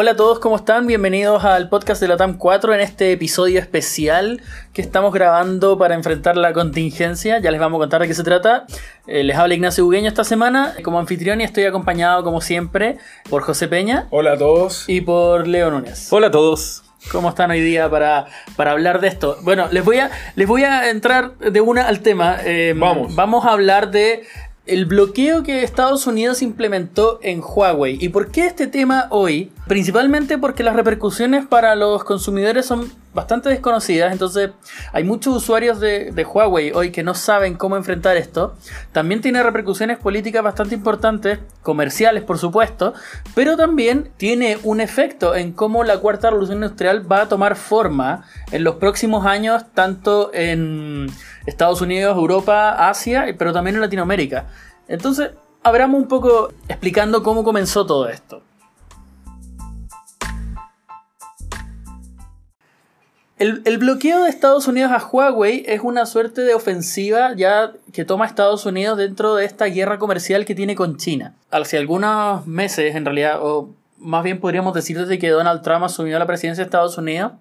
Hola a todos, ¿cómo están? Bienvenidos al podcast de la TAM 4 en este episodio especial que estamos grabando para enfrentar la contingencia. Ya les vamos a contar de qué se trata. Eh, les habla Ignacio Bugueño esta semana como anfitrión y estoy acompañado, como siempre, por José Peña. Hola a todos. Y por Leo Núñez. Hola a todos. ¿Cómo están hoy día para, para hablar de esto? Bueno, les voy a, les voy a entrar de una al tema. Eh, vamos. Vamos a hablar de el bloqueo que Estados Unidos implementó en Huawei. ¿Y por qué este tema hoy? Principalmente porque las repercusiones para los consumidores son bastante desconocidas, entonces hay muchos usuarios de, Huawei hoy que no saben cómo enfrentar esto. También tiene repercusiones políticas bastante importantes, comerciales por supuesto, pero también tiene un efecto en cómo la cuarta revolución industrial va a tomar forma en los próximos años, tanto en Estados Unidos, Europa, Asia, pero también en Latinoamérica. Entonces, abramos un poco explicando cómo comenzó todo esto. El, bloqueo de Estados Unidos a Huawei es una suerte de ofensiva ya que toma Estados Unidos dentro de esta guerra comercial que tiene con China. Hace algunos meses, en realidad, o más bien podríamos decir desde que Donald Trump asumió la presidencia de Estados Unidos,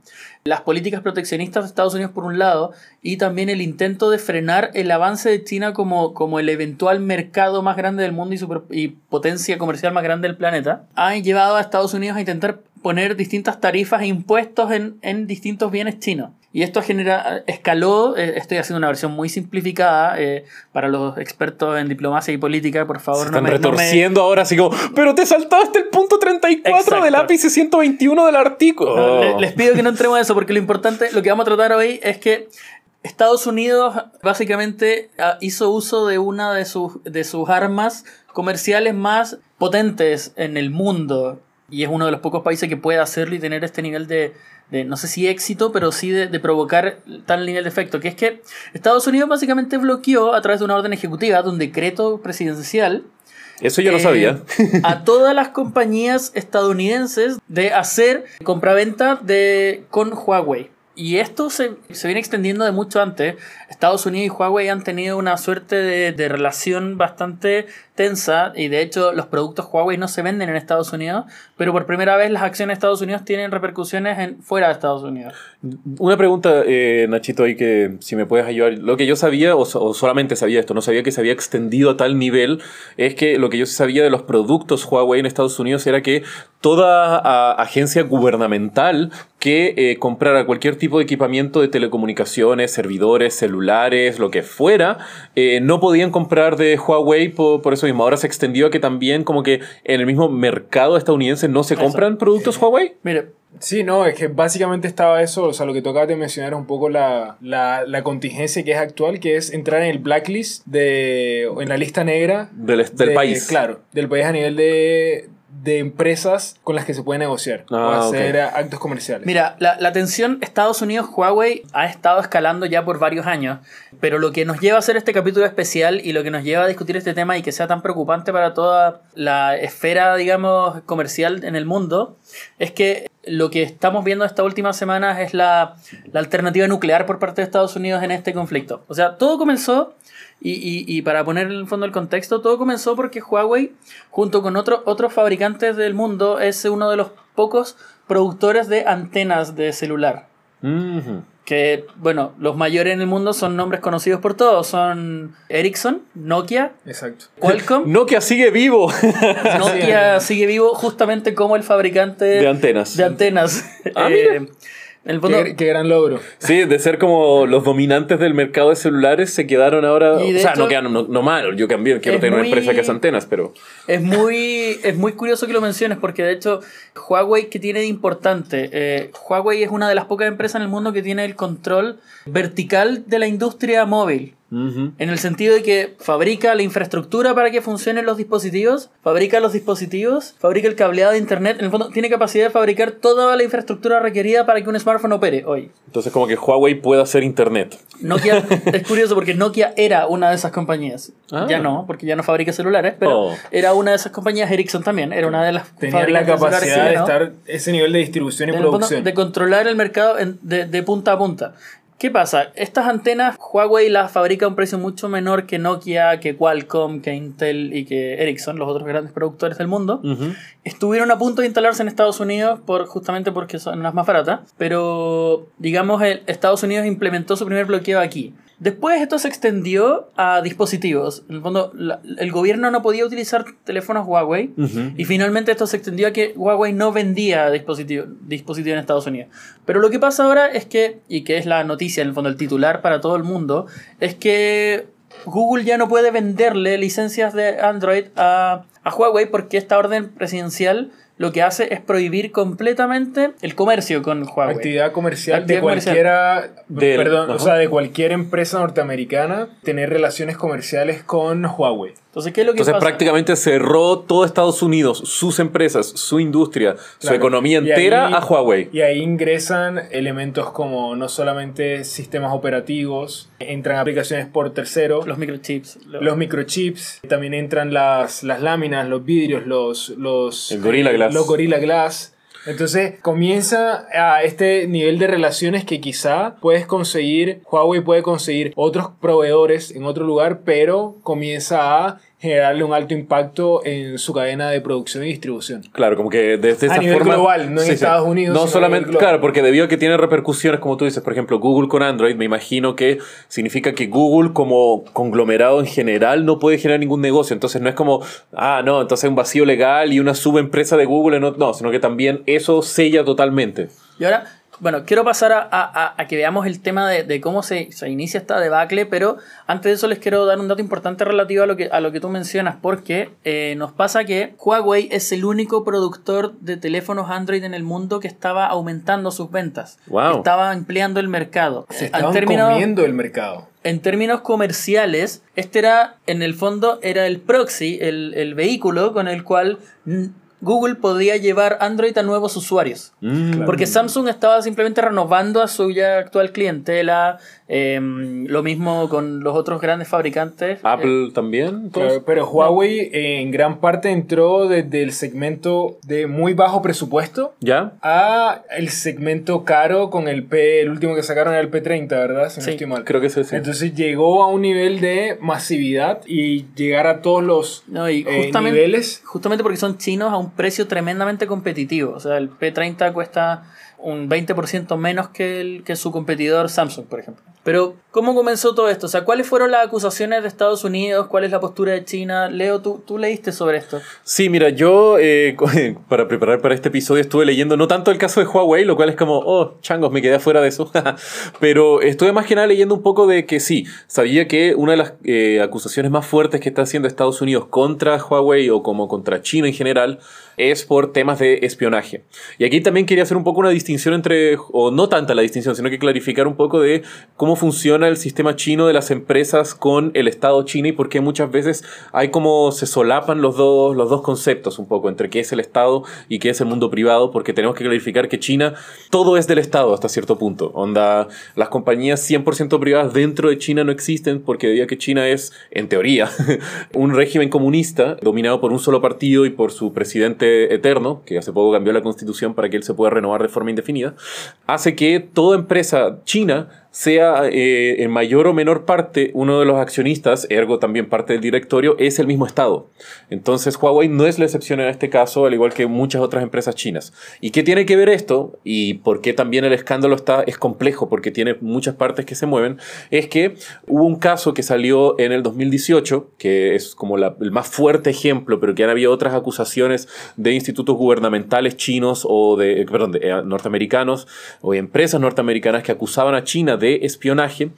las políticas proteccionistas de Estados Unidos por un lado y también el intento de frenar el avance de China como, como el eventual mercado más grande del mundo y, y potencia comercial más grande del planeta, han llevado a Estados Unidos a intentar poner distintas tarifas e impuestos en, en distintos bienes chinos. Y esto genera, escaló, eh, estoy haciendo una versión muy simplificada eh, para los expertos en diplomacia y política, por favor. Se están retorciendo ahora así como, pero te saltaste el punto 34 del ápice 121 del artículo. les pido que no entremos en eso porque lo importante, lo que vamos a tratar hoy es que Estados Unidos básicamente ah, hizo uso de una de sus, de sus armas comerciales más potentes en el mundo y es uno de los pocos países que puede hacerlo y tener este nivel de, no sé si éxito, pero sí de, provocar tal nivel de efecto, que es que Estados Unidos básicamente bloqueó a través de una orden ejecutiva, de un decreto presidencial, eso yo no sabía. Eh, a todas las compañías estadounidenses de hacer compraventa de, con Huawei. Y esto se, se, viene extendiendo de mucho antes. Estados Unidos y Huawei han tenido una suerte de, de relación bastante tensa y de hecho los productos Huawei no se venden en Estados Unidos, pero por primera vez las acciones de Estados Unidos tienen repercusiones fuera de Estados Unidos. Una pregunta, eh, Nachito, ahí que si me puedes ayudar. Lo que yo sabía, o, solamente sabía esto, no sabía que se había extendido a tal nivel, es que lo que yo sabía de los productos Huawei en Estados Unidos era que toda agencia gubernamental que eh, comprara cualquier tipo de equipamiento de telecomunicaciones, servidores, celulares, lo que fuera, eh, no podían comprar de Huawei por, por eso Ahora se extendió a que también como que en el mismo mercado estadounidense no se compran productos Huawei. Mire, Sí, no, es que básicamente estaba eso, o sea, lo que tocaba de mencionar es un poco la, la, contingencia que es actual, que es entrar en el blacklist de, en la lista negra del, del país. Claro, del país a nivel de, de empresas con las que se puede negociar o ah, hacer actos comerciales. Mira, la, la tensión Estados Unidos-Huawei ha estado escalando ya por varios años, pero lo que nos lleva a hacer este capítulo especial y lo que nos lleva a discutir este tema y que sea tan preocupante para toda la esfera, digamos, comercial en el mundo, es que lo que estamos viendo estas últimas semanas es la, la alternativa nuclear por parte de Estados Unidos en este conflicto. O sea, todo comenzó y, y, para poner en el fondo el contexto, todo comenzó porque Huawei, junto con otros otros fabricantes del mundo, es uno de los pocos productores de antenas de celular. Que, bueno, los mayores en el mundo son nombres conocidos por todos. Son Ericsson, Nokia, Exacto. Qualcomm. Nokia sigue vivo. Nokia sigue vivo justamente como el fabricante de antenas. De antenas. Ah, eh, qué, gran logro. Sí, de ser como los dominantes del mercado de celulares se quedaron ahora. o sea, no quedaron no, mal. Yo también quiero tener una empresa que hace antenas, pero. Es muy, es muy curioso que lo menciones porque de hecho, Huawei, ¿qué tiene de importante? Eh, Huawei es una de las pocas empresas en el mundo que tiene el control vertical de la industria móvil. En el sentido de que fabrica la infraestructura para que funcionen los dispositivos, fabrica los dispositivos, fabrica el cableado de internet, en el fondo tiene capacidad de fabricar toda la infraestructura requerida para que un smartphone opere hoy. Entonces como que Huawei puede hacer internet. Nokia es curioso porque Nokia era una de esas compañías. Ah. Ya no, porque ya no fabrica celulares, pero oh. era una de esas compañías, Ericsson también, era una de las Tenía la capacidad de estar ese nivel de distribución y producción. de controlar el mercado de, de punta a punta. ¿Qué pasa? Estas antenas Huawei las fabrica a un precio mucho menor que Nokia, que Qualcomm, que Intel y que Ericsson, los otros grandes productores del mundo. Estuvieron a punto de instalarse en Estados Unidos por, justamente porque son las más baratas, pero digamos el Estados Unidos implementó su primer bloqueo aquí. Después esto se extendió a dispositivos. En el fondo, la- el gobierno no podía utilizar teléfonos Huawei y finalmente esto se extendió a que Huawei no vendía dispositivos dispositivo en Estados Unidos. Pero lo que pasa ahora es que, y que es la noticia, en el fondo el titular para todo el mundo, es que Google ya no puede venderle licencias de Android a, a Huawei porque esta orden presidencial lo que hace es prohibir completamente el comercio con Huawei. Actividad comercial Actividad de comercial. cualquiera, Del- perdón, o sea, de cualquier empresa norteamericana tener relaciones comerciales con Huawei. Entonces, ¿qué es lo que Entonces pasa? prácticamente cerró todo Estados Unidos, sus empresas, su industria, su economía entera ahí- a Huawei. Y ahí ingresan elementos como no solamente sistemas operativos, entran aplicaciones por terceros, Los microchips. lo- los microchips, también entran las, las láminas, los vidrios, los, los, El Gorilla Glass. los Gorilla Glass. Entonces comienza a este nivel de relaciones que quizá puedes conseguir, Huawei puede conseguir otros proveedores en otro lugar, pero comienza a generarle un alto impacto en su cadena de producción y distribución. Claro, como que desde A esa nivel forma. global, no en Estados Unidos, No a solamente, claro, porque debido a que tiene repercusiones, como tú dices, por ejemplo, Google con Android, me imagino que significa que Google, como conglomerado en general, no puede generar ningún negocio. Entonces no es como, ah, no, entonces hay un vacío legal y una subempresa de Google en otro. No, sino que también eso sella totalmente. Y ahora, bueno, quiero pasar a, a- a- que veamos el tema de, de cómo se, se inicia esta debacle, pero antes de eso les quiero dar un dato importante relativo a lo que, a lo que tú mencionas, porque eh, nos pasa que Huawei es el único productor de teléfonos Android en el mundo que estaba aumentando sus ventas. Wow. Estaba ampliando el mercado. Se estaban en términos, comiendo el mercado. en términos comerciales, este era, en el fondo, era el proxy, el, el vehículo con el cual Google podía llevar Android a nuevos usuarios. Mm. Porque Samsung estaba simplemente renovando a su ya actual clientela. eh, lo mismo con los otros grandes fabricantes. Eh, Apple también. Claro, pero Huawei eh, en gran parte entró desde el segmento de muy bajo presupuesto ¿Ya? a el segmento caro con el P, el último que sacaron era el P30, ¿verdad? Si no Sí, estoy mal. Creo que es ese. Entonces llegó a un nivel de masividad y llegar a todos los no, y eh, niveles. justamente porque son chinos a un precio tremendamente competitivo. O sea, el P30 cuesta un 20% menos que, el, que su competidor Samsung, por ejemplo. Pero, ¿cómo comenzó todo esto? O sea, ¿cuáles fueron las acusaciones de Estados Unidos? ¿Cuál es la postura de China? Leo, tú, tú leíste sobre esto. Sí, mira, yo eh, para preparar para este episodio estuve leyendo no tanto el caso de Huawei, lo cual es como, oh, changos, me quedé afuera de eso, pero estuve más que nada leyendo un poco de que sí, sabía que una de las eh, acusaciones más fuertes que está haciendo Estados Unidos contra Huawei o como contra China en general es por temas de espionaje. Y aquí también quería hacer un poco una distinción entre, o no tanta la distinción, sino que clarificar un poco de cómo funciona el sistema chino de las empresas con el Estado chino y por qué muchas veces hay como se solapan los dos, los dos conceptos un poco entre qué es el Estado y qué es el mundo privado, porque tenemos que clarificar que China todo es del Estado hasta cierto punto. Onda, las compañías 100% privadas dentro de China no existen porque debido a que China es, en teoría, un régimen comunista dominado por un solo partido y por su presidente eterno, que hace poco cambió la constitución para que él se pueda renovar de forma indefinida, hace que toda empresa china sea eh, en mayor o menor parte uno de los accionistas, ergo también parte del directorio, es el mismo Estado. Entonces Huawei no es la excepción en este caso, al igual que muchas otras empresas chinas. ¿Y qué tiene que ver esto? Y por qué también el escándalo está, es complejo, porque tiene muchas partes que se mueven, es que hubo un caso que salió en el 2018, que es como el más fuerte ejemplo, pero que han habido otras acusaciones de institutos gubernamentales chinos o de, eh, perdón, de eh, norteamericanos o empresas norteamericanas que acusaban a China de espionaje.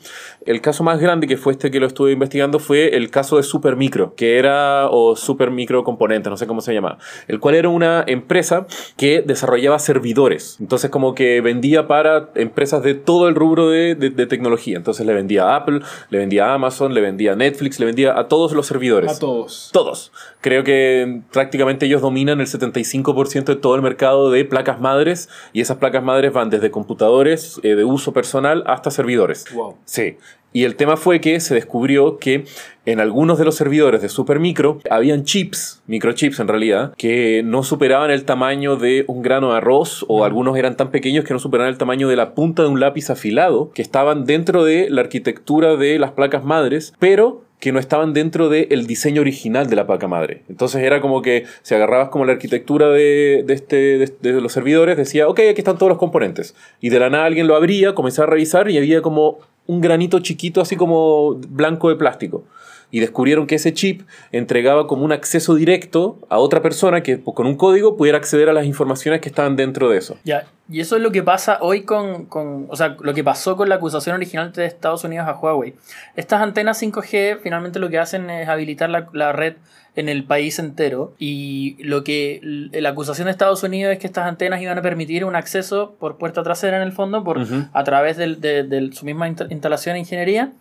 El caso más grande que fue este que lo estuve investigando fue el caso de Supermicro, que era, o Supermicro Componentes, no sé cómo se llama, el cual era una empresa que desarrollaba servidores. Entonces como que vendía para empresas de todo el rubro de, de- de tecnología. Entonces le vendía a Apple, le vendía a Amazon, le vendía a Netflix, le vendía a todos los servidores. A todos. Todos. Creo que prácticamente ellos dominan el 75% de todo el mercado de placas madres y esas placas madres van desde computadores eh, de uso personal hasta hasta servidores. Wow. Sí. Y el tema fue que se descubrió que en algunos de los servidores de Supermicro habían chips, microchips en realidad, que no superaban el tamaño de un grano de arroz o algunos eran tan pequeños que no superaban el tamaño de la punta de un lápiz afilado, que estaban dentro de la arquitectura de las placas madres, pero que no estaban dentro del diseño original de la placa madre. Entonces era como que si agarrabas como la arquitectura de, de este, de, de los servidores, decía, ok, aquí están todos los componentes. Y de la nada alguien lo abría, comenzaba a revisar y había como un granito chiquito así como blanco de plástico. Y descubrieron que ese chip entregaba como un acceso directo a otra persona que pues, con un código pudiera acceder a las informaciones que estaban dentro de eso. Ya, y eso es lo que pasa hoy con, con, o sea, lo que pasó con la acusación original de Estados Unidos a Huawei. Estas antenas 5G finalmente lo que hacen es habilitar la, la red en el país entero y lo que la acusación de Estados Unidos es que estas antenas iban a permitir un acceso por puerta trasera en el fondo, por, a través del- de, de su misma insta- instalación de ingeniería,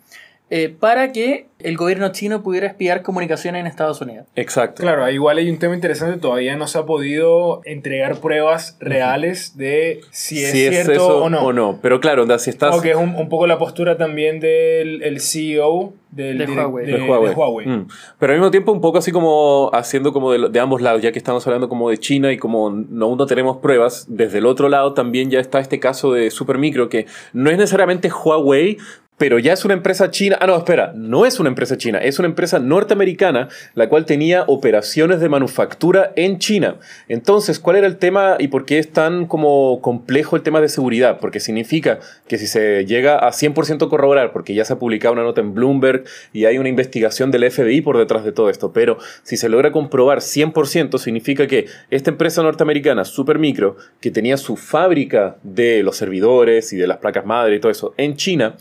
eh, para que el gobierno chino pudiera espiar comunicaciones en Estados Unidos. Exacto. Claro, igual hay un tema interesante, todavía no se ha podido entregar pruebas reales de si es si es cierto eso o no. Pero claro, onda, si estás... Aunque es un, un poco la postura también del el CEO del De Huawei. de- de de Huawei. Huawei. Mm. Pero al mismo tiempo un poco así como haciendo como de, de ambos lados, ya que estamos hablando como de China y como no, aún no tenemos pruebas, desde el otro lado también ya está este caso de Supermicro que no es necesariamente Huawei, pero ya es una empresa china. Ah, no, espera, no es una empresa china, es una empresa norteamericana la cual tenía operaciones de manufactura en China. Entonces, ¿cuál era el tema y por qué es tan como complejo el tema de seguridad? Porque significa que si se llega a 100% corroborar, porque ya se ha publicado una nota en Bloomberg y hay una investigación del FBI por detrás de todo esto, pero si se logra comprobar 100%, significa que esta empresa norteamericana, Supermicro, que tenía su fábrica de los servidores y de las placas madre y todo eso en China,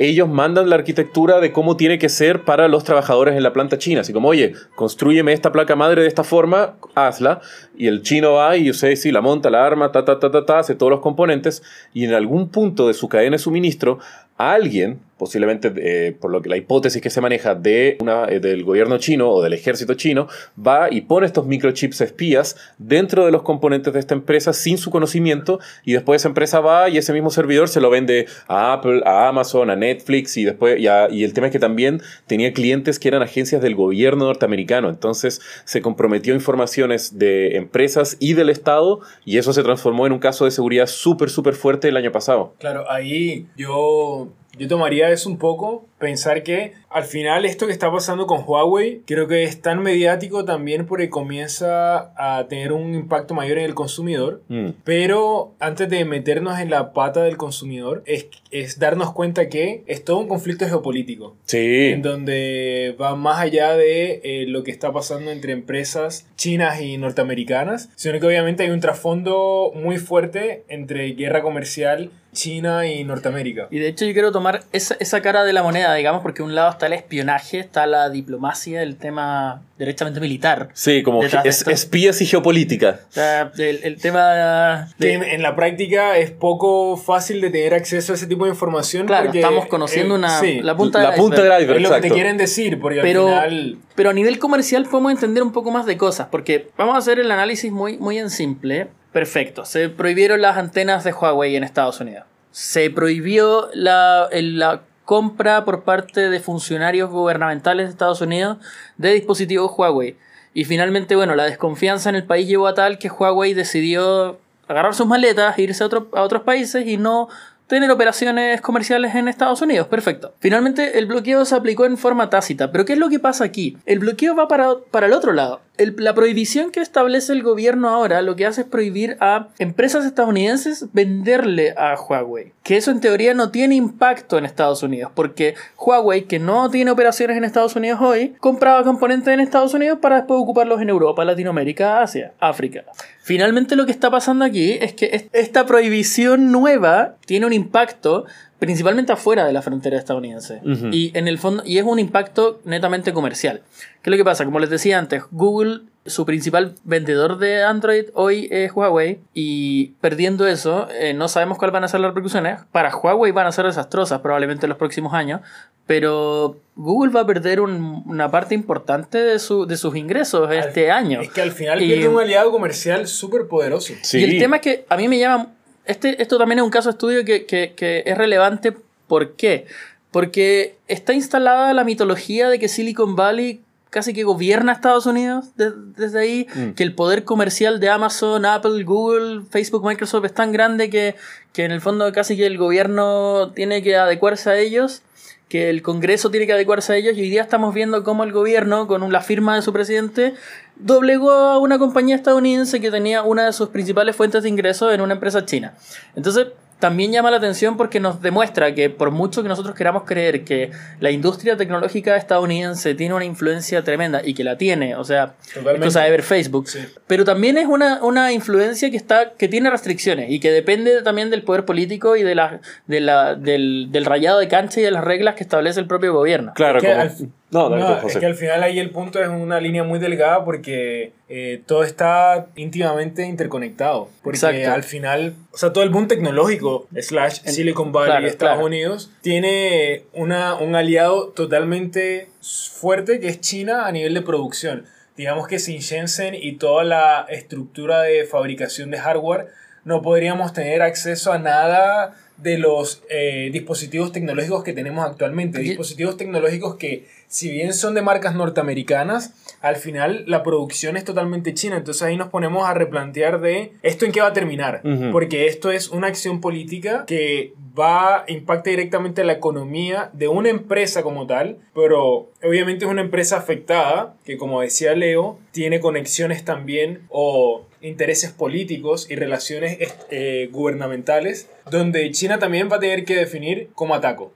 ellos mandan la arquitectura de cómo tiene que ser para los trabajadores en la planta china. Así como, oye, construyeme esta placa madre de esta forma, hazla. Y el chino va y usted sí, la monta, la arma, ta, ta, ta, ta, ta, hace todos los componentes. Y en algún punto de su cadena de suministro, alguien, posiblemente eh, por lo que la hipótesis que se maneja de una, eh, del gobierno chino o del ejército chino, va y pone estos microchips espías dentro de los componentes de esta empresa sin su conocimiento y después esa empresa va y ese mismo servidor se lo vende a Apple, a Amazon, a Netflix y después y, y el tema es que también tenía clientes que eran agencias del gobierno norteamericano, entonces se comprometió informaciones de empresas y del Estado y eso se transformó en un caso de seguridad súper, súper fuerte el año pasado. Claro, ahí yo, yo tomaría eso un poco, pensar que al final esto que está pasando con Huawei creo que es tan mediático también porque comienza a tener un impacto mayor en el consumidor. Mm. Pero antes de meternos en la pata del consumidor, es, es darnos cuenta que es todo un conflicto geopolítico. Sí. En donde va más allá de eh, lo que está pasando entre empresas chinas y norteamericanas, sino que obviamente hay un trasfondo muy fuerte entre guerra comercial China y Norteamérica. Y de hecho yo quiero tomar esa, esa cara de la moneda, digamos, porque un lado está el espionaje, está la diplomacia, el tema derechamente militar. Sí, como de es- espías y geopolítica. O sea, el, el tema Que de... en, en la práctica es poco fácil de tener acceso a ese tipo de información. Claro, porque, estamos conociendo eh, una, sí, la punta, La del punta iceberg. del iceberg, es lo que te quieren decir, porque Pero, al final... pero a nivel comercial podemos entender un poco más de cosas, porque vamos a hacer el análisis muy, muy en simple. Perfecto, se prohibieron las antenas de Huawei en Estados Unidos. Se prohibió la, la compra por parte de funcionarios gubernamentales de Estados Unidos de dispositivos Huawei. Y finalmente, bueno, la desconfianza en el país llevó a tal que Huawei decidió agarrar sus maletas, irse a, otro- a otros países y no tener operaciones comerciales en Estados Unidos. Perfecto. Finalmente, el bloqueo se aplicó en forma tácita. Pero ¿qué es lo que pasa aquí? El bloqueo va para, para el otro lado. La prohibición que establece el gobierno ahora lo que hace es prohibir a empresas estadounidenses venderle a Huawei. Que eso en teoría no tiene impacto en Estados Unidos. Porque Huawei, que no tiene operaciones en Estados Unidos hoy, compraba componentes en Estados Unidos para después ocuparlos en Europa, Latinoamérica, Asia, África. Finalmente lo que está pasando aquí es que est- esta prohibición nueva tiene un impacto principalmente afuera de la frontera estadounidense. Y en el fondo, y es un impacto netamente comercial. ¿Qué es lo que pasa? Como les decía antes, Google, su principal vendedor de Android hoy es Huawei. Y perdiendo eso, eh, no sabemos cuáles van a ser las repercusiones. Para Huawei van a ser desastrosas probablemente en los próximos años. Pero Google va a perder un- una parte importante de, su, de sus ingresos este año. Es que al final Y- pierde un aliado comercial súper poderoso. Sí. Y el tema es que a mí me llama. Este, esto también es un caso de estudio que, que- que es relevante ¿Por qué? Porque está instalada la mitología de que Silicon Valley casi que gobierna Estados Unidos de- desde ahí, Mm. que el poder comercial de Amazon, Apple, Google, Facebook, Microsoft es tan grande que, que en el fondo casi que el gobierno tiene que adecuarse a ellos, que el Congreso tiene que adecuarse a ellos y hoy día estamos viendo cómo el gobierno, con la firma de su presidente, doblegó a una compañía estadounidense que tenía una de sus principales fuentes de ingresos en una empresa china. Entonces, también llama la atención porque nos demuestra que por mucho que nosotros queramos creer que la industria tecnológica estadounidense tiene una influencia tremenda y que la tiene, o sea, Totalmente. cosa de ver Facebook, Sí. pero también es una, una influencia que está que tiene restricciones y que depende también del poder político y de la, de la, del, del rayado de cancha y de las reglas que establece el propio gobierno. Claro, Es que como... al- No, dale, No, tú, es José. que al final ahí el punto es una línea muy delgada porque eh, todo está íntimamente interconectado. Porque Exacto. al final, o sea, todo el boom tecnológico, slash En- Silicon Valley claro, Estados claro. Unidos, tiene una, un aliado totalmente fuerte que es China a nivel de producción. Digamos que sin Shenzhen y toda la estructura de fabricación de hardware, no podríamos tener acceso a nada de los eh, dispositivos tecnológicos que tenemos actualmente. Dispositivos tecnológicos que, si bien son de marcas norteamericanas, al final la producción es totalmente china. Entonces ahí nos ponemos a replantear de esto en qué va a terminar. Porque esto es una acción política que va, impacta directamente la economía de una empresa como tal, pero obviamente es una empresa afectada que, como decía Leo, tiene conexiones también o intereses políticos y relaciones eh, gubernamentales, donde China también va a tener que definir cómo ataco.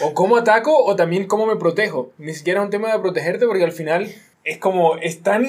O cómo ataco o también cómo me protejo. Ni siquiera es un tema de protegerte porque al final es como, es tan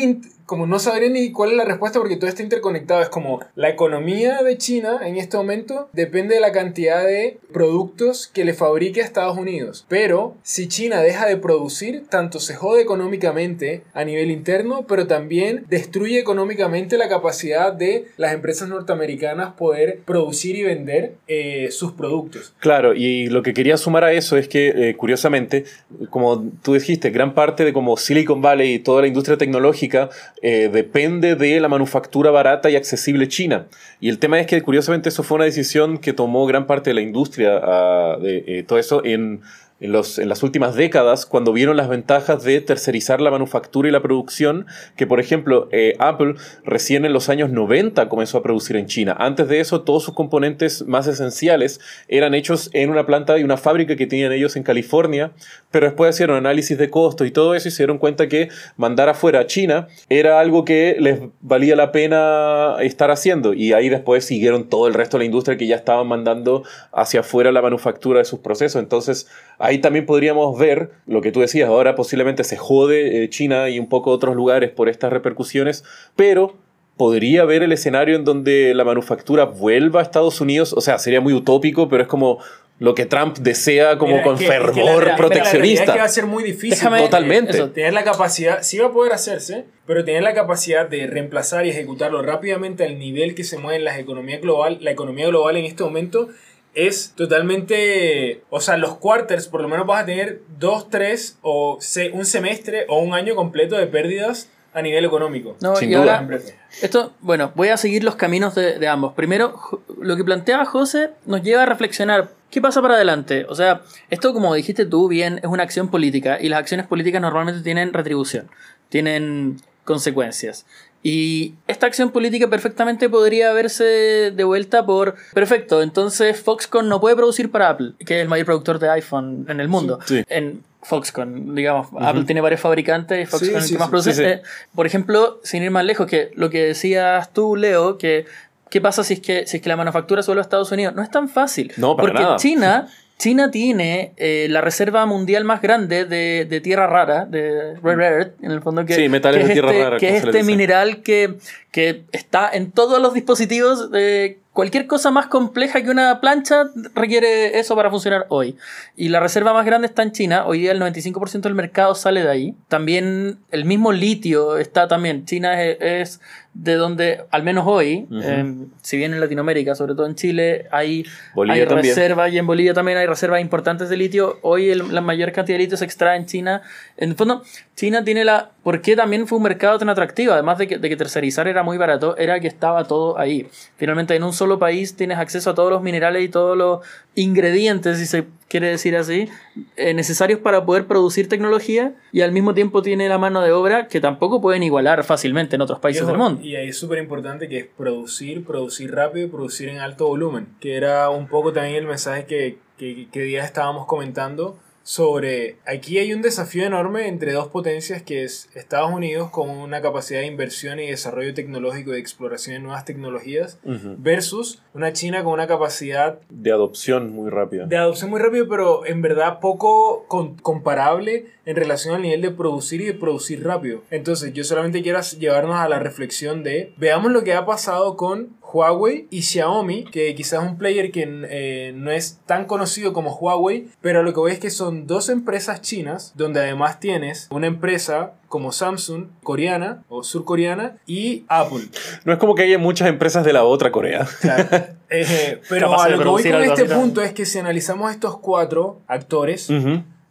como no sabré ni cuál es la respuesta porque todo está interconectado. Es como la economía de China en este momento depende de la cantidad de productos que le fabrique a Estados Unidos. Pero si China deja de producir, tanto se jode económicamente a nivel interno, pero también destruye económicamente la capacidad de las empresas norteamericanas poder producir y vender eh, sus productos. Claro, y lo que quería sumar a eso es que, eh, curiosamente, como tú dijiste, gran parte de como Silicon Valley y toda la industria tecnológica eh, depende de la manufactura barata y accesible china. Y el tema es que, curiosamente, eso fue una decisión que tomó gran parte de la industria ah, de eh, todo eso en, en, los, en las últimas décadas, cuando vieron las ventajas de tercerizar la manufactura y la producción, que, por ejemplo, eh, Apple recién en los años 90 comenzó a producir en China. Antes de eso, todos sus componentes más esenciales eran hechos en una planta y una fábrica que tenían ellos en California, pero después hicieron análisis de costos y todo eso y se dieron cuenta que mandar afuera a China era algo que les valía la pena estar haciendo y ahí después siguieron todo el resto de la industria que ya estaban mandando hacia afuera la manufactura de sus procesos. Entonces ahí también podríamos ver lo que tú decías, ahora posiblemente se jode eh, China y un poco otros lugares por estas repercusiones, pero podría haber el escenario en donde la manufactura vuelva a Estados Unidos, o sea, sería muy utópico, pero es como lo que Trump desea como Mira, con que- es que la- fervor la- la proteccionista. es que va a ser muy difícil. Déjame- Totalmente. eso, Tener la capacidad, sí va a poder hacerse, pero tener la capacidad de reemplazar y ejecutarlo rápidamente al nivel que se mueven las economías global, la economía global en este momento es totalmente, o sea, los quarters por lo menos vas a tener dos, tres o se- un semestre o un año completo de pérdidas a nivel económico. No, Sin y duda. ahora, esto, bueno, voy a seguir los caminos de, de ambos. Primero, lo que planteaba José nos lleva a reflexionar. ¿Qué pasa para adelante? O sea, esto como dijiste tú bien, es una acción política y las acciones políticas normalmente tienen retribución, tienen consecuencias. Y esta acción política perfectamente podría verse de vuelta por, perfecto, entonces Foxconn no puede producir para Apple, que es el mayor productor de iPhone en el mundo. Sí. En Foxconn, digamos, Apple tiene varios fabricantes y Foxconn es el que más produce. Eh, por ejemplo, sin ir más lejos, que lo que decías tú, Leo, que ¿qué pasa si es que, si es que la manufactura vuelve a Estados Unidos? No es tan fácil. No, para porque nada. China, China tiene eh, la reserva mundial más grande de, de tierra rara, de rare earth, en el fondo que, Sí, metales que de es tierra este, rara, que es este mineral que, que está en todos los dispositivos. de cualquier cosa más compleja que una plancha requiere eso para funcionar hoy. Y la reserva más grande está en China. Hoy día el 95% del mercado sale de ahí. También el mismo litio está también. China es, es de donde, al menos hoy, eh, si bien en Latinoamérica, sobre todo en Chile, hay, hay reservas y en Bolivia también hay reservas importantes de litio. Hoy el- la mayor cantidad de litio se extrae en China. En el fondo, China tiene la, por qué también fue un mercado tan atractivo, además de que, de que tercerizar era muy barato, era que estaba todo ahí. Finalmente en un solo país tienes acceso a todos los minerales y todos los ingredientes, si se quiere decir así, eh, necesarios para poder producir tecnología y al mismo tiempo tiene la mano de obra que tampoco pueden igualar fácilmente en otros países Y del mundo. Y ahí es súper importante que es producir, producir rápido y producir en alto volumen, que era un poco también el mensaje que, que, que día estábamos comentando sobre aquí hay un desafío enorme entre dos potencias que es Estados Unidos con una capacidad de inversión y desarrollo tecnológico y de exploración de nuevas tecnologías versus una China con una capacidad De adopción muy rápida. de adopción muy rápido, pero en verdad poco con- comparable en relación al nivel de producir y de producir rápido. Entonces, yo solamente quiero llevarnos a la reflexión de, veamos lo que ha pasado con Huawei y Xiaomi, que quizás es un player que eh, no es tan conocido como Huawei, pero lo que voy es que son dos empresas chinas, donde además tienes una empresa como Samsung, coreana o surcoreana, y Apple. No es como que haya muchas empresas de la otra Corea. Claro. Eh, pero a lo que voy con este punto es que si analizamos estos cuatro actores,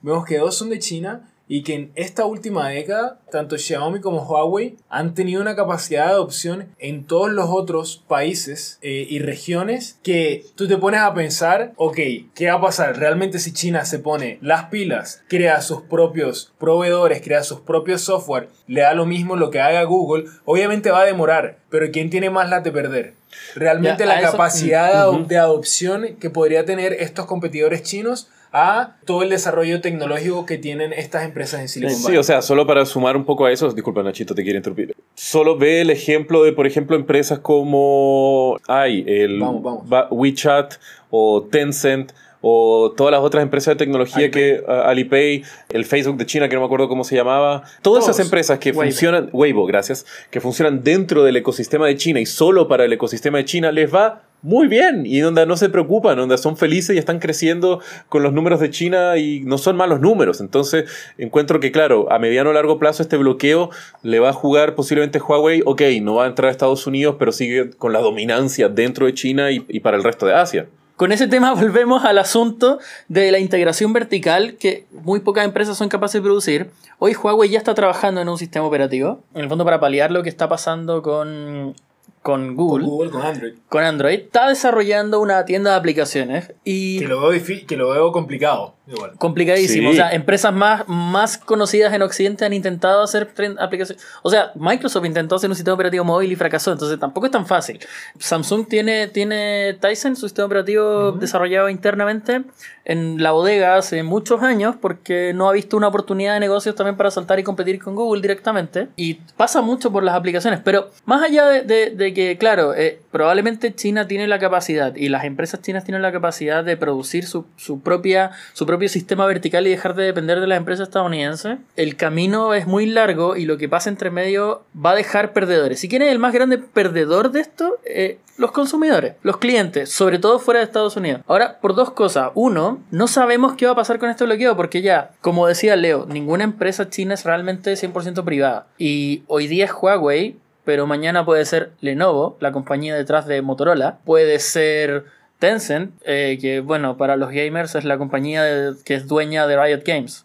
vemos que dos son de China y que en esta última década, tanto Xiaomi como Huawei han tenido una capacidad de adopción en todos los otros países eh, y regiones que tú te pones a pensar, ok, ¿qué va a pasar? Realmente si China se pone las pilas, crea sus propios proveedores, crea sus propios software, le da lo mismo lo que haga Google, obviamente va a demorar, pero ¿quién tiene más la de perder? Realmente Ya, la eso- capacidad Ujú. de adopción que podría tener estos competidores chinos a todo el desarrollo tecnológico que tienen estas empresas en Silicon Sí, Valley. o sea, solo para sumar un poco a eso, disculpa Nachito, te quiero interrumpir. Solo ve el ejemplo de, por ejemplo, empresas como hay el Vamos, vamos. WeChat o Tencent o todas las otras empresas de tecnología Alipay. que uh, Alipay, el Facebook de China que no me acuerdo cómo se llamaba, todas esas empresas que Weibo. funcionan, Weibo, gracias, que funcionan dentro del ecosistema de China y solo para el ecosistema de China les va muy bien y donde no se preocupan, donde son felices y están creciendo con los números de China y no son malos números. Entonces encuentro que, claro, a mediano o largo plazo este bloqueo le va a jugar posiblemente Huawei, ok, no va a entrar a Estados Unidos, pero sigue con la dominancia dentro de China y, y para el resto de Asia. Con ese tema volvemos al asunto de la integración vertical que muy pocas empresas son capaces de producir. Hoy Huawei ya está trabajando en un sistema operativo, en el fondo para paliar lo que está pasando con, con Con Google, Google, con Android. con Android. Está desarrollando una tienda de aplicaciones y Que lo veo, que lo veo complicado. Igual. complicadísimo. Sí. O sea, empresas más, más conocidas en Occidente han intentado hacer aplicaciones. O sea, Microsoft intentó hacer un sistema operativo móvil y fracasó, entonces tampoco es tan fácil. Samsung tiene, tiene Tyson, su sistema operativo desarrollado internamente en la bodega hace muchos años porque no ha visto una oportunidad de negocios también para saltar y competir con Google directamente. Y pasa mucho por las aplicaciones, pero más allá de, de- de que, claro, eh, probablemente China tiene la capacidad y las empresas chinas tienen la capacidad de producir su, su propia, su propio sistema vertical y dejar de depender de las empresas estadounidenses, el camino es muy largo y lo que pasa entre medio va a dejar perdedores. Si quieren el más grande perdedor de esto, eh, los consumidores, los clientes, sobre todo fuera de Estados Unidos. Ahora, por dos cosas. Uno, no sabemos qué va a pasar con este bloqueo porque ya, como decía Leo, ninguna empresa china es realmente 100% privada. Y hoy día es Huawei, pero mañana puede ser Lenovo, la compañía detrás de Motorola, puede ser Tencent, eh, que bueno, para los gamers es la compañía de- que es dueña de Riot Games.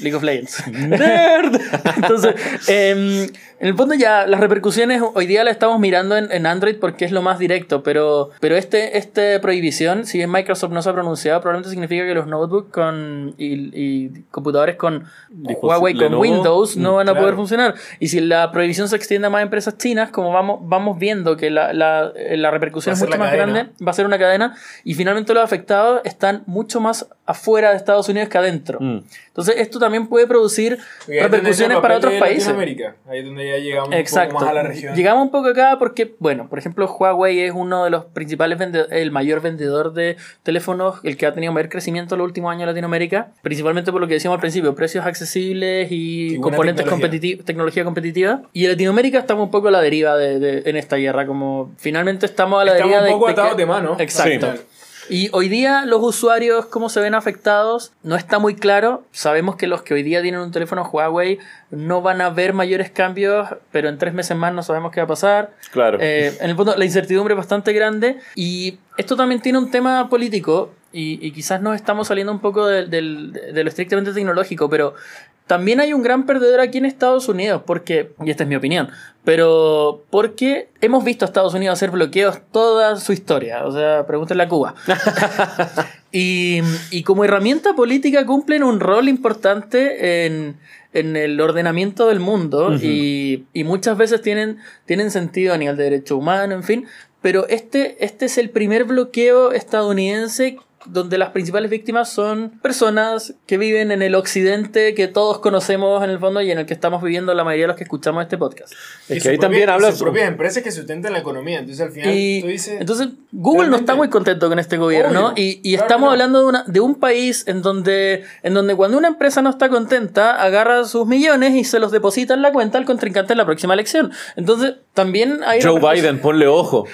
League of Legends. ¡Nerd! Entonces, em, en el fondo ya las repercusiones hoy día las estamos mirando en, en Android porque es lo más directo, pero, pero este, este prohibición, si bien Microsoft no se ha pronunciado, probablemente significa que los notebooks con, y, y computadores con Disposi- Huawei, con Lenovo, Windows, no van a claro. poder funcionar. Y si la prohibición se extiende a más empresas chinas, como vamos, vamos viendo que la, la, la repercusión es mucho más cadena. grande, va a ser una cadena, y finalmente los afectados están mucho más afuera de Estados Unidos que adentro. Mm. Entonces esto también puede producir repercusiones para otros países. Ahí donde ya llegamos un Exacto. poco más a la región. Llegamos un poco acá porque, bueno, por ejemplo, Huawei es uno de los principales vendedores, el mayor vendedor de teléfonos, el que ha tenido mayor crecimiento en los últimos años en Latinoamérica, principalmente por lo que decíamos al principio, precios accesibles y, componentes competitivos, tecnología competitiva. Y en Latinoamérica estamos un poco a la deriva de, de- en esta guerra, como finalmente estamos a la Estamos deriva un de- poco de, atados que- de mano. Exacto. Sí. Y hoy día los usuarios, cómo se ven afectados, no está muy claro. Sabemos que los que hoy día tienen un teléfono Huawei no van a ver mayores cambios, pero en tres meses más no sabemos qué va a pasar. Claro. Eh, en el fondo, la incertidumbre es bastante grande. Y esto también tiene un tema político. Y, y quizás nos estamos saliendo un poco de, del- de lo estrictamente tecnológico, pero también hay un gran perdedor aquí en Estados Unidos, porque, y esta es mi opinión, pero porque hemos visto a Estados Unidos hacer bloqueos toda su historia, o sea, pregúntenle a Cuba. y, y como herramienta política cumplen un rol importante en, en el ordenamiento del mundo y, y, muchas veces tienen, tienen sentido a nivel de derecho humano, en fin, pero este, este es el primer bloqueo estadounidense donde las principales víctimas son personas que viven en el occidente que todos conocemos en el fondo y en el que estamos viviendo la mayoría de los que escuchamos este podcast. Es que ahí también hablas... Sus propias empresas que sustentan la economía. Entonces al final tú dices... Entonces Google no está muy contento con este gobierno y, y estamos hablando de, una, de un país en donde, en donde cuando una empresa no está contenta agarra sus millones y se los deposita en la cuenta al contrincante en la próxima elección. Entonces también hay... Joe Biden, ponle ojo.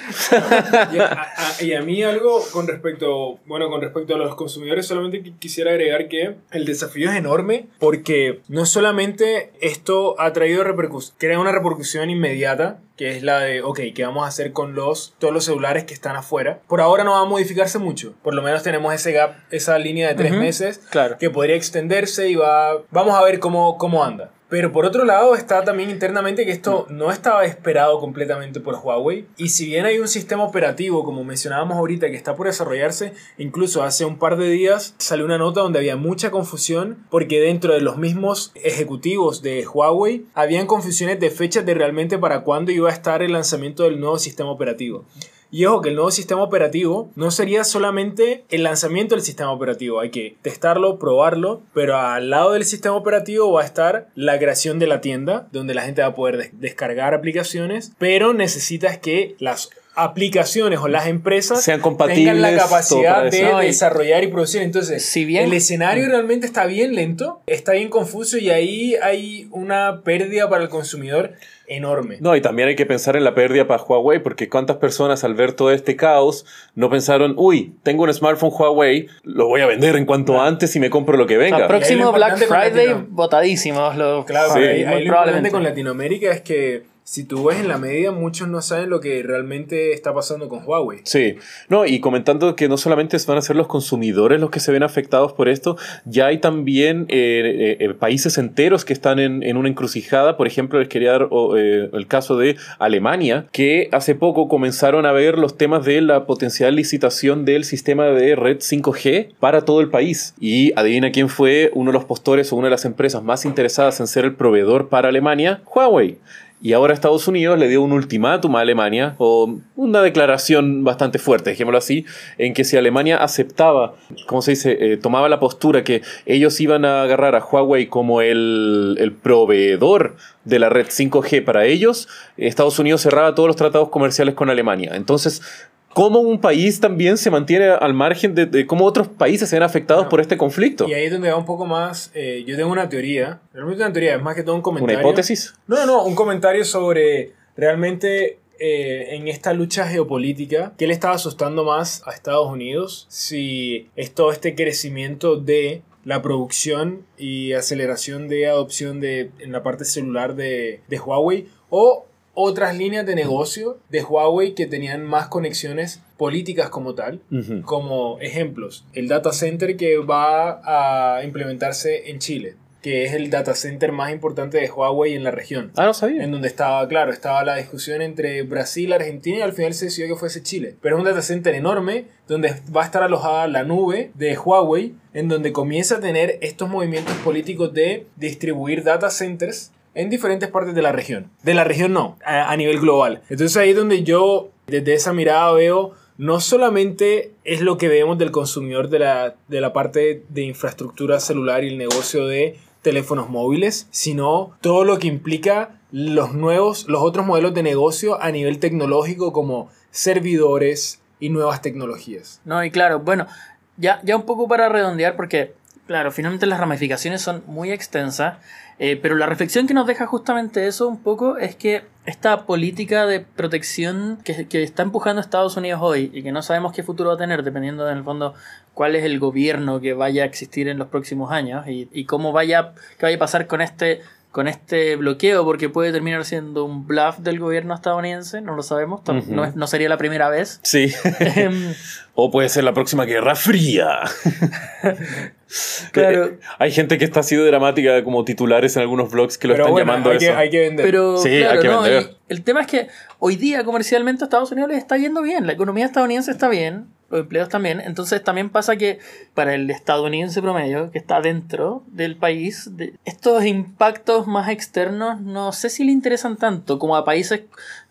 y, a, y, a, mí algo con respecto... Bueno, con respecto a los consumidores, solamente quisiera agregar que el desafío es enorme porque no solamente esto ha traído repercusión, crea una repercusión inmediata, que es la de, ok, ¿qué vamos a hacer con los, todos los celulares que están afuera? Por ahora no va a modificarse mucho. Por lo menos tenemos ese gap, esa línea de tres meses claro. que podría extenderse y va, vamos a ver cómo, cómo anda. Pero por otro lado está también internamente que esto no estaba esperado completamente por Huawei. Y si bien hay un sistema operativo, como mencionábamos ahorita, que está por desarrollarse, incluso hace un par de días salió una nota donde había mucha confusión porque dentro de los mismos ejecutivos de Huawei habían confusiones de fechas de realmente para cuándo iba a estar el lanzamiento del nuevo sistema operativo. Y ojo que el nuevo sistema operativo no sería solamente el lanzamiento del sistema operativo, hay que testarlo, probarlo, pero al lado del sistema operativo va a estar la creación de la tienda, donde la gente va a poder descargar aplicaciones, pero necesitas que las aplicaciones o las empresas sean compatibles tengan la capacidad de desarrollar y producir. Entonces, si bien el escenario realmente está bien lento, está bien confuso y ahí hay una pérdida para el consumidor enorme. No, y también hay que pensar en la pérdida para Huawei, porque cuántas personas al ver todo este caos no pensaron, uy, tengo un smartphone Huawei, lo voy a vender en cuanto antes y me compro lo que venga. El próximo Black Friday, botadísimos. Lo... Claro, sí. ahí, ahí lo importante con Latinoamérica es que si tú ves en la media, muchos no saben lo que realmente está pasando con Huawei. Sí, no, y comentando que no solamente van a ser los consumidores los que se ven afectados por esto, ya hay también eh, eh, países enteros que están en, una encrucijada. Por ejemplo, les quería dar eh, el caso de Alemania, que hace poco comenzaron a ver los temas de la potencial licitación del sistema de red 5G para todo el país. Y adivina quién fue uno de los postores o una de las empresas más interesadas en ser el proveedor para Alemania, Huawei. Y ahora Estados Unidos le dio un ultimátum a Alemania, o una declaración bastante fuerte, dejémoslo así, en que si Alemania aceptaba, ¿cómo se dice?, eh, tomaba la postura que ellos iban a agarrar a Huawei como el, el proveedor de la red 5G para ellos, Estados Unidos cerraba todos los tratados comerciales con Alemania. Entonces, cómo un país también se mantiene al margen de, cómo otros países se ven afectados por este conflicto. Y ahí es donde va un poco más, eh, yo tengo una teoría, realmente una teoría, es más que todo un comentario. ¿Una hipótesis? No, no, no, un comentario sobre realmente eh, en esta lucha geopolítica, ¿qué le estaba asustando más a Estados Unidos? Si es todo este crecimiento de la producción y aceleración de adopción de, en la parte celular de, de Huawei o otras líneas de negocio de Huawei que tenían más conexiones políticas como tal, como ejemplos, el data center que va a implementarse en Chile que es el data center más importante de Huawei en la región. Ah, no sabía. En donde estaba, claro, estaba la discusión entre Brasil, Argentina y al final se decidió que fuese Chile. Pero es un data center enorme donde va a estar alojada la nube de Huawei, en donde comienza a tener estos movimientos políticos de distribuir data centers en diferentes partes de la región. De la región no, a, nivel global. Entonces ahí es donde yo desde esa mirada veo no solamente es lo que vemos del consumidor de la, de la parte de infraestructura celular y el negocio de teléfonos móviles, sino todo lo que implica los nuevos, los otros modelos de negocio a nivel tecnológico como servidores y nuevas tecnologías. No, y claro, bueno, ya, ya un poco para redondear, porque, claro, finalmente las ramificaciones son muy extensas eh, pero la reflexión que nos deja justamente eso un poco es que esta política de protección que, que, está empujando Estados Unidos hoy y que no sabemos qué futuro va a tener dependiendo en el fondo cuál es el gobierno que vaya a existir en los próximos años y, y cómo vaya, qué vaya a pasar con este con este bloqueo, porque puede terminar siendo un bluff del gobierno estadounidense, no lo sabemos, no, es- no sería la primera vez. Sí. Em, o puede ser la próxima Guerra Fría. Claro. Eh, Hay gente que está así de dramática como titulares en algunos blogs que lo Pero están bueno, llamando hay que, eso. hay que vender. Pero Sí, hay claro, que no, vender. el tema es que hoy día comercialmente a Estados Unidos les está yendo bien, la economía estadounidense está bien, los empleos también, entonces también pasa que para el estadounidense promedio que está dentro del país, de- estos impactos más externos no sé si le interesan tanto como a países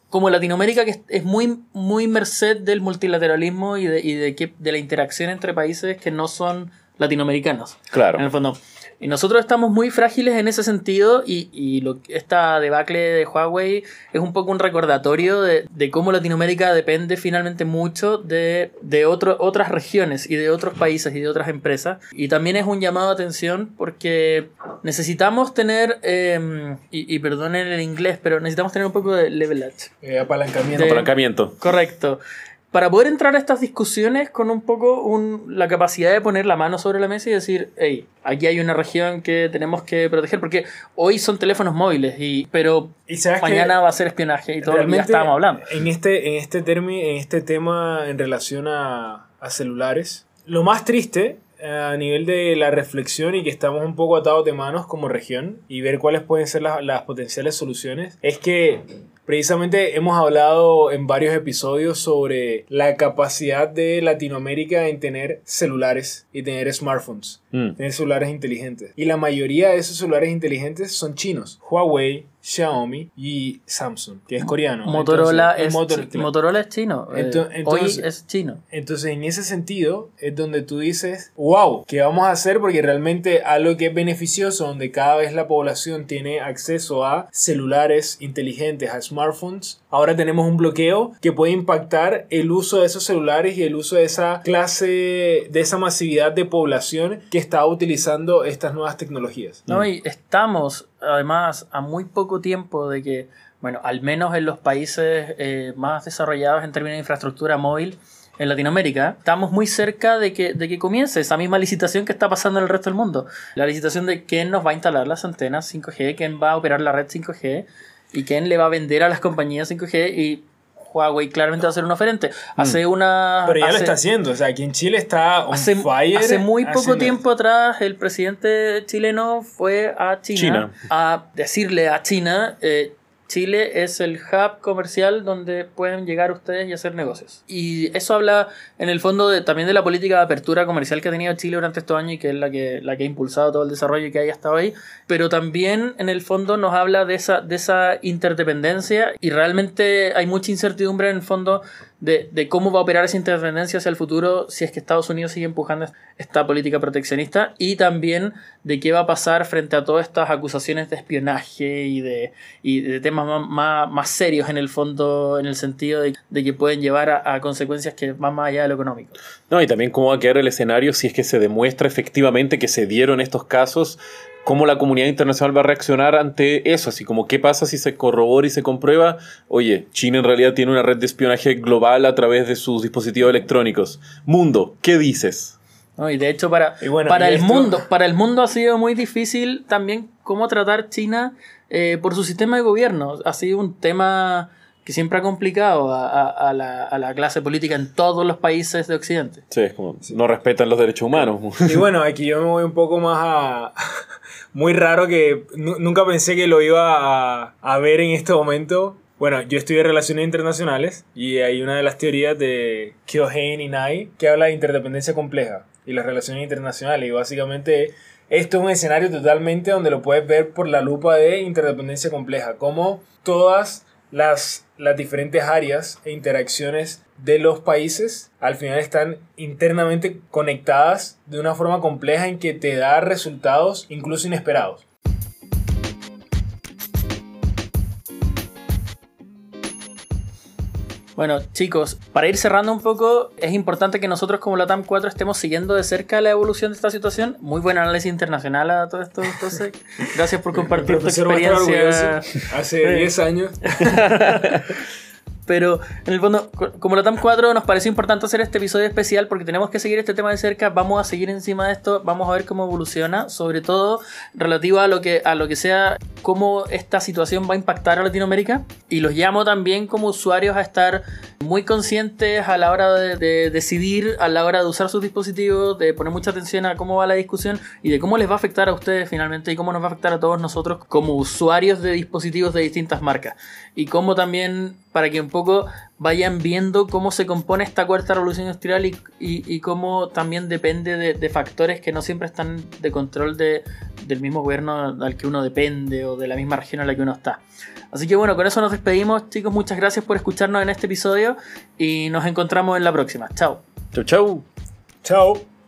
como Latinoamérica que es- es muy, muy merced del multilateralismo y, de, y de, que, de la interacción entre países que no son latinoamericanos. Claro. En el fondo. Y nosotros estamos muy frágiles en ese sentido y, y lo, esta debacle de Huawei es un poco un recordatorio de, de cómo Latinoamérica depende finalmente mucho de, de otro- otras regiones y de otros países y de otras empresas. Y también es un llamado de atención porque necesitamos tener, eh, y, y perdonen el inglés, pero necesitamos tener un poco de leverage. Eh, apalancamiento. De- Apalancamiento. Correcto. Para poder entrar a estas discusiones con un poco un- la capacidad de poner la mano sobre la mesa y decir, hey, aquí hay una región que tenemos que proteger, porque hoy son teléfonos móviles, y, pero Y mañana va a ser espionaje y todo lo que ya estábamos hablando. En este, en este término, en este tema en relación a, a celulares, lo más triste eh, a nivel de la reflexión y que estamos un poco atados de manos como región y ver cuáles pueden ser las, las potenciales soluciones es que precisamente hemos hablado en varios episodios sobre la capacidad de Latinoamérica en tener celulares y tener smartphones Mm. tener celulares inteligentes. Y la mayoría de esos celulares inteligentes son chinos. Huawei, Xiaomi y Samsung, que es coreano. Motorola, Entonces, es, Motor- chi- claro. Motorola es chino. eh, Ento- hoy entonces- es chino. Entonces, en ese sentido, es donde tú dices, wow, ¿qué vamos a hacer? Porque realmente algo que es beneficioso, donde cada vez la población tiene acceso a celulares inteligentes, a smartphones, ahora tenemos un bloqueo que puede impactar el uso de esos celulares y el uso de esa clase, de esa masividad de población que está utilizando estas nuevas tecnologías. ¿no? Y estamos, además, a muy poco tiempo de que, bueno, al menos en los países eh, más desarrollados en términos de infraestructura móvil, en Latinoamérica, estamos muy cerca de que, de que comience esa misma licitación que está pasando en el resto del mundo. La licitación de quién nos va a instalar las antenas 5G, quién va a operar la red 5G y quién le va a vender a las compañías 5G y Huawei claramente va a ser un oferente. Hace una... Pero ya lo está haciendo, o sea, aquí en Chile está on Hace, fire. hace muy poco haciendo- tiempo atrás el presidente chileno fue a China, China. a decirle a China, eh, Chile es el hub comercial donde pueden llegar ustedes y hacer negocios. Y eso habla en el fondo de, también de la política de apertura comercial que ha tenido Chile durante estos años y que es la que, la que ha impulsado todo el desarrollo que hay hasta hoy. Pero también en el fondo nos habla de esa, de esa interdependencia y realmente hay mucha incertidumbre en el fondo de, de cómo va a operar esa interdependencia hacia el futuro si es que Estados Unidos sigue empujando esta política proteccionista y también de qué va a pasar frente a todas estas acusaciones de espionaje y de, y de temas más, más, más serios en el fondo, en el sentido de, de que pueden llevar a, a consecuencias que van más allá de lo económico. No, y también cómo va a quedar el escenario si es que se demuestra efectivamente que se dieron estos casos, cómo la comunidad internacional va a reaccionar ante eso, así como qué pasa si se corrobora y se comprueba, oye, China en realidad tiene una red de espionaje global a través de sus dispositivos electrónicos. Mundo, ¿qué dices? ¿no? Y de hecho para, bueno, para el esto- mundo, para el mundo ha sido muy difícil también cómo tratar China eh, por su sistema de gobierno. Ha sido un tema que siempre ha complicado a, a- a la, a la clase política en todos los países de Occidente. Sí, es como no respetan los derechos humanos. Y bueno, aquí yo me voy un poco más a... Muy raro que nu- nunca pensé que lo iba a, a ver en este momento. Bueno, yo estudié Relaciones Internacionales y hay una de las teorías de Kyohei Inai que habla de interdependencia compleja y las relaciones internacionales. Y básicamente esto es un escenario totalmente donde lo puedes ver por la lupa de interdependencia compleja. Como todas las, las diferentes áreas e interacciones de los países al final están internamente conectadas de una forma compleja en que te da resultados incluso inesperados. Bueno, chicos, para ir cerrando un poco, es importante que nosotros como la TAM 4 estemos siguiendo de cerca la evolución de esta situación. Muy buen análisis internacional a todo esto, entonces. Gracias por compartir tu experiencia. Hace 10 años. Pero en el fondo, co- como la TAM 4 nos pareció importante hacer este episodio especial porque tenemos que seguir este tema de cerca, vamos a seguir encima de esto, vamos a ver cómo evoluciona, sobre todo relativo a lo que, a lo que sea cómo esta situación va a impactar a Latinoamérica. Y los llamo también como usuarios a estar muy conscientes a la hora de, de decidir, a la hora de usar sus dispositivos, de poner mucha atención a cómo va la discusión y de cómo les va a afectar a ustedes finalmente y cómo nos va a afectar a todos nosotros como usuarios de dispositivos de distintas marcas y cómo también para que un poco vayan viendo cómo se compone esta cuarta revolución industrial y, y, y cómo también depende de, de, factores que no siempre están de control de, del mismo gobierno al que uno depende o de la misma región en la que uno está. Así que bueno, con eso nos despedimos chicos, muchas gracias por escucharnos en este episodio y nos encontramos en la próxima. Chao. Chau, chau. Chao.